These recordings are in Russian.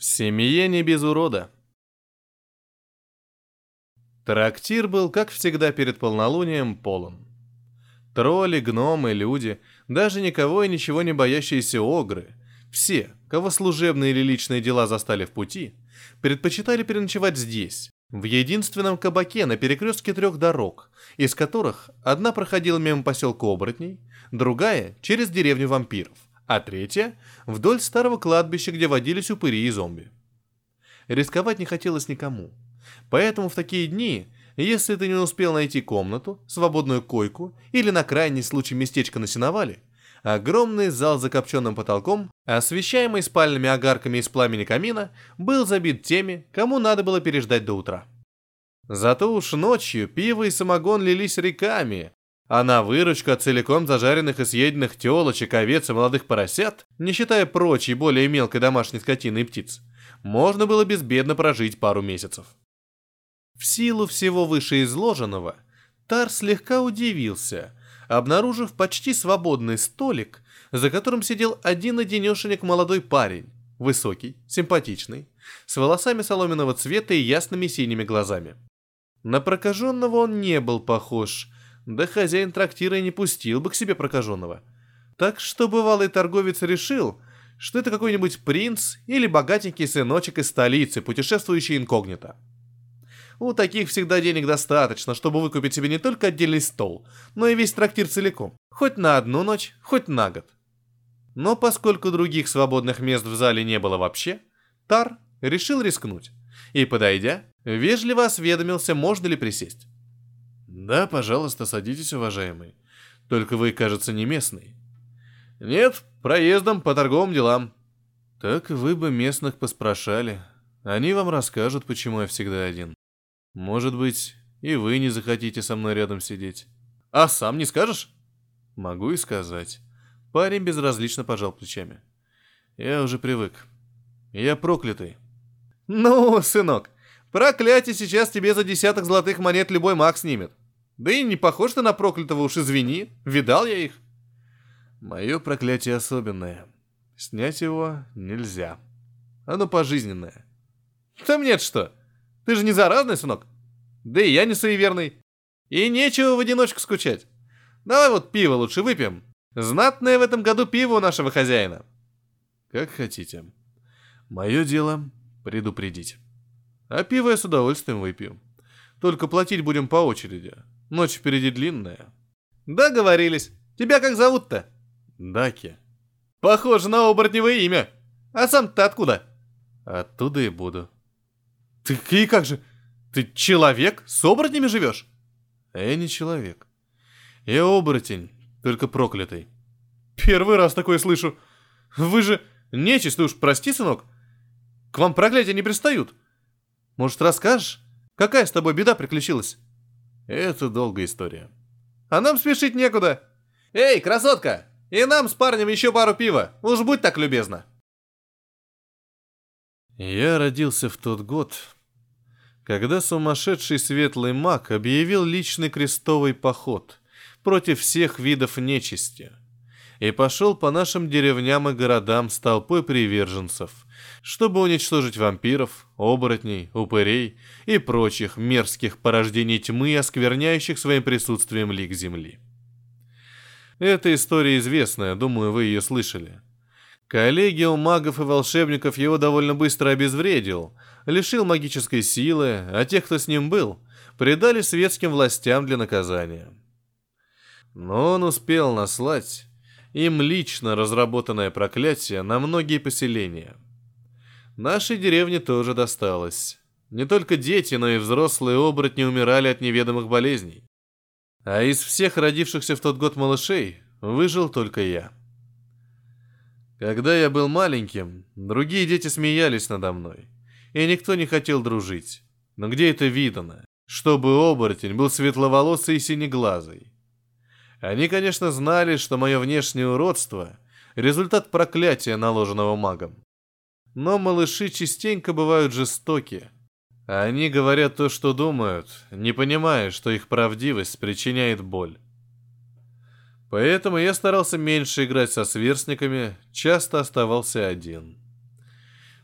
В семье не без урода. Трактир был, как всегда перед полнолунием, полон. Тролли, гномы, люди, даже никого и ничего не боящиеся огры, все, кого служебные или личные дела застали в пути, предпочитали переночевать здесь, в единственном кабаке на перекрестке трех дорог, из которых одна проходила мимо поселка оборотней, другая — через деревню вампиров, а третья — вдоль старого кладбища, где водились упыри и зомби. Рисковать не хотелось никому, поэтому в такие дни если ты не успел найти комнату, свободную койку или на крайний случай местечко на сеновале, огромный зал с закопченным потолком, освещаемый спальными огарками из пламени камина, был забит теми, кому надо было переждать до утра. Зато уж ночью пиво и самогон лились реками, а на выручку от целиком зажаренных и съеденных телочек, овец и молодых поросят, не считая прочей более мелкой домашней скотины и птиц, можно было безбедно прожить пару месяцев. В силу всего вышеизложенного, Тар слегка удивился, обнаружив почти свободный столик, за которым сидел один-одинешенек молодой парень, высокий, симпатичный, с волосами соломенного цвета и ясными синими глазами. На прокаженного он не был похож, да хозяин трактира и не пустил бы к себе прокаженного. Так что бывалый торговец решил, что это какой-нибудь принц или богатенький сыночек из столицы, путешествующий инкогнито. У таких всегда денег достаточно, чтобы выкупить себе не только отдельный стол, но и весь трактир целиком. Хоть на одну ночь, хоть на год. Но поскольку других свободных мест в зале не было вообще, Тар решил рискнуть. И, подойдя, вежливо осведомился, можно ли присесть. «Да, пожалуйста, садитесь, уважаемый. Только вы, кажется, не местный». «Нет, проездом по торговым делам». «Так вы бы местных поспрашали. Они вам расскажут, почему я всегда один». Может быть, и вы не захотите со мной рядом сидеть. А сам не скажешь? Могу и сказать. Парень безразлично пожал плечами. Я уже привык. Я проклятый. Ну, сынок, проклятие сейчас тебе за десяток золотых монет любой маг снимет. Да и не похож ты на проклятого, уж извини. Видал я их. Мое проклятие особенное. Снять его нельзя. Оно пожизненное. Там нет что. Ты же не заразный, сынок. Да и я не суеверный. И нечего в одиночку скучать. Давай вот пиво лучше выпьем. Знатное в этом году пиво у нашего хозяина. Как хотите. Мое дело предупредить. А пиво я с удовольствием выпью. Только платить будем по очереди. Ночь впереди длинная. Договорились. Тебя как зовут-то? Даки. Похоже на оборотневое имя. А сам ты откуда? Оттуда и буду. Ты и как же? Ты человек? С оборотнями живешь? Я не человек. Я оборотень, только проклятый. Первый раз такое слышу. Вы же нечисть, уж прости, сынок. К вам проклятия не пристают. Может, расскажешь, какая с тобой беда приключилась? Это долгая история. А нам спешить некуда. Эй, красотка, и нам с парнем еще пару пива. Уж будь так любезна. Я родился в тот год, когда сумасшедший светлый маг объявил личный крестовый поход против всех видов нечисти и пошел по нашим деревням и городам с толпой приверженцев, чтобы уничтожить вампиров, оборотней, упырей и прочих мерзких порождений тьмы, оскверняющих своим присутствием лик земли. Эта история известная, думаю, вы ее слышали. Коллегиум магов и волшебников его довольно быстро обезвредил, лишил магической силы, а тех, кто с ним был, предали светским властям для наказания. Но он успел наслать им лично разработанное проклятие на многие поселения. Нашей деревне тоже досталось. Не только дети, но и взрослые оборотни умирали от неведомых болезней. А из всех родившихся в тот год малышей выжил только я. Когда я был маленьким, другие дети смеялись надо мной, и никто не хотел дружить. Но где это видано? Чтобы оборотень был светловолосый и синеглазый. Они, конечно, знали, что мое внешнее уродство — результат проклятия, наложенного магом. Но малыши частенько бывают жестоки. Они говорят то, что думают, не понимая, что их правдивость причиняет боль. Поэтому я старался меньше играть со сверстниками, часто оставался один.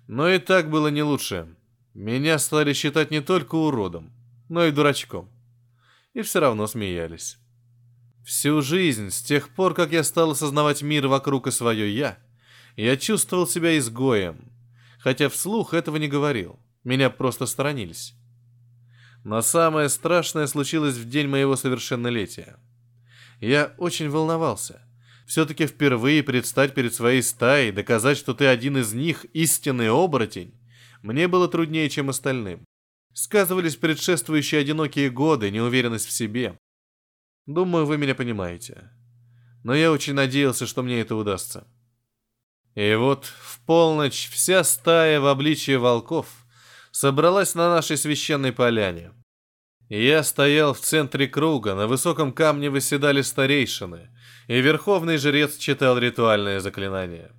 Но и так было не лучше. Меня стали считать не только уродом, но и дурачком. И все равно смеялись. Всю жизнь, с тех пор, как я стал осознавать мир вокруг и свое «я», я чувствовал себя изгоем, хотя вслух этого не говорил. Меня просто сторонились. Но самое страшное случилось в день моего совершеннолетия. Я очень волновался. Все-таки впервые предстать перед своей стаей, доказать, что ты один из них, истинный оборотень, мне было труднее, чем остальным. Сказывались предшествующие одинокие годы, неуверенность в себе. Думаю, вы меня понимаете. Но я очень надеялся, что мне это удастся. И вот в полночь вся стая в обличии волков собралась на нашей священной поляне. Я стоял в центре круга, на высоком камне выседали старейшины, и верховный жрец читал ритуальное заклинание.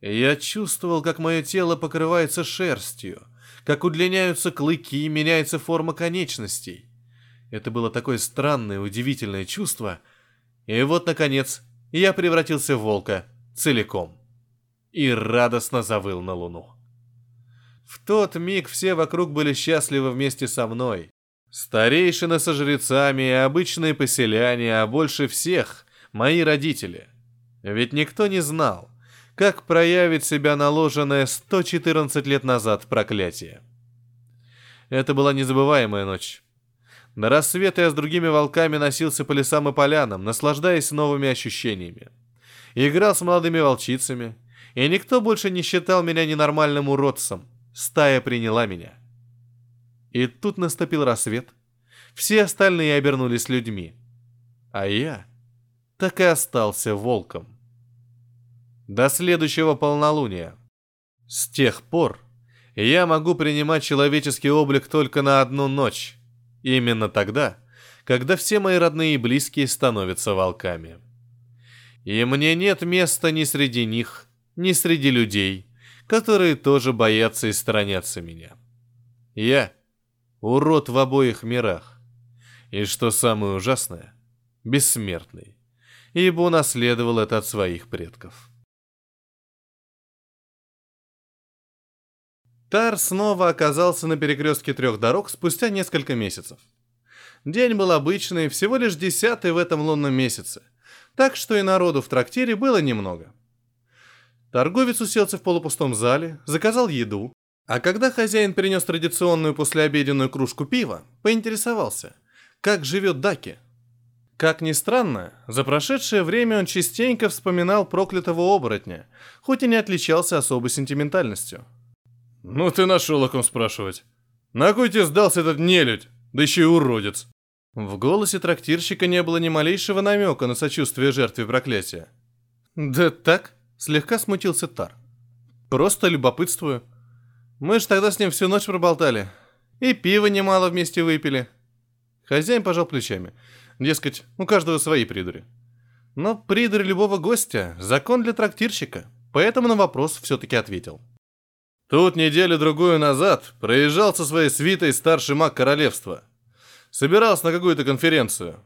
Я чувствовал, как мое тело покрывается шерстью, как удлиняются клыки и меняется форма конечностей. Это было такое странное, удивительное чувство. И вот, наконец, я превратился в волка целиком и радостно завыл на луну. В тот миг все вокруг были счастливы вместе со мной. Старейшины со жрецами и обычные поселяне, а больше всех мои родители. Ведь никто не знал, как проявит себя наложенное 114 лет назад проклятие. Это была незабываемая ночь. На рассвет я с другими волками носился по лесам и полянам, наслаждаясь новыми ощущениями. Играл с молодыми волчицами, и никто больше не считал меня ненормальным уродцем. Стая приняла меня. И тут наступил рассвет. Все остальные обернулись людьми. А я так и остался волком. До следующего полнолуния. С тех пор я могу принимать человеческий облик только на одну ночь. Именно тогда, когда все мои родные и близкие становятся волками. И мне нет места ни среди них, ни среди людей, которые тоже боятся и сторонятся меня. Я — урод в обоих мирах. И что самое ужасное — бессмертный, ибо унаследовал это от своих предков. Тар снова оказался на перекрестке трех дорог спустя несколько месяцев. День был обычный, всего лишь десятый в этом лунном месяце, так что и народу в трактире было немного. Торговец уселся в полупустом зале, заказал еду, а когда хозяин принес традиционную послеобеденную кружку пива, поинтересовался, как живет Даки. Как ни странно, за прошедшее время он частенько вспоминал проклятого оборотня, хоть и не отличался особой сентиментальностью. «Ну ты нашел о ком спрашивать. На кой тебе сдался этот нелюдь, да еще и уродец?» В голосе трактирщика не было ни малейшего намека на сочувствие жертве проклятия. «Да так», Слегка смутился Тар. Просто любопытствую. Мы же тогда с ним всю ночь проболтали. И пиво немало вместе выпили. Хозяин пожал плечами. Дескать, у каждого свои придури. Но придурь любого гостя – закон для трактирщика. Поэтому на вопрос все-таки ответил. Тут неделю-другую назад проезжал со своей свитой старший маг королевства. Собирался на какую-то конференцию.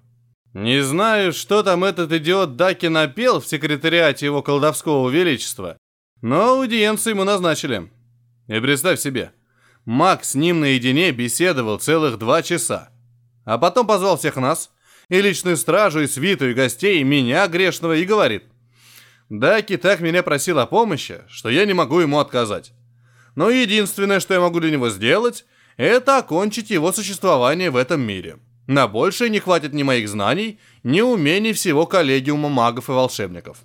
Не знаю, что там этот идиот Даки напел в секретариате его колдовского величества, но аудиенцию ему назначили. И представь себе, Мак с ним наедине беседовал целых два часа. А потом позвал всех нас, и личную стражу, и свиту, и гостей, и меня, грешного, и говорит. Даки так меня просил о помощи, что я не могу ему отказать. Но единственное, что я могу для него сделать, это окончить его существование в этом мире. На большее не хватит ни моих знаний, ни умений всего коллегиума магов и волшебников.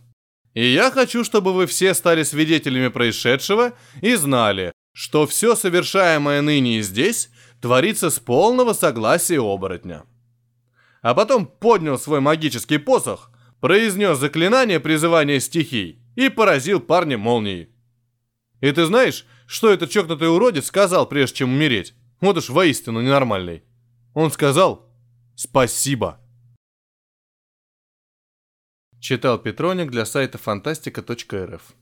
И я хочу, чтобы вы все стали свидетелями происшедшего и знали, что все совершаемое ныне и здесь творится с полного согласия оборотня. А потом поднял свой магический посох, произнес заклинание призывания стихий и поразил парня молнией. И ты знаешь, что этот чокнутый уродец сказал, прежде чем умереть? Вот уж воистину ненормальный. Он сказал, Спасибо. Читал Петроник для сайта фантастика.рф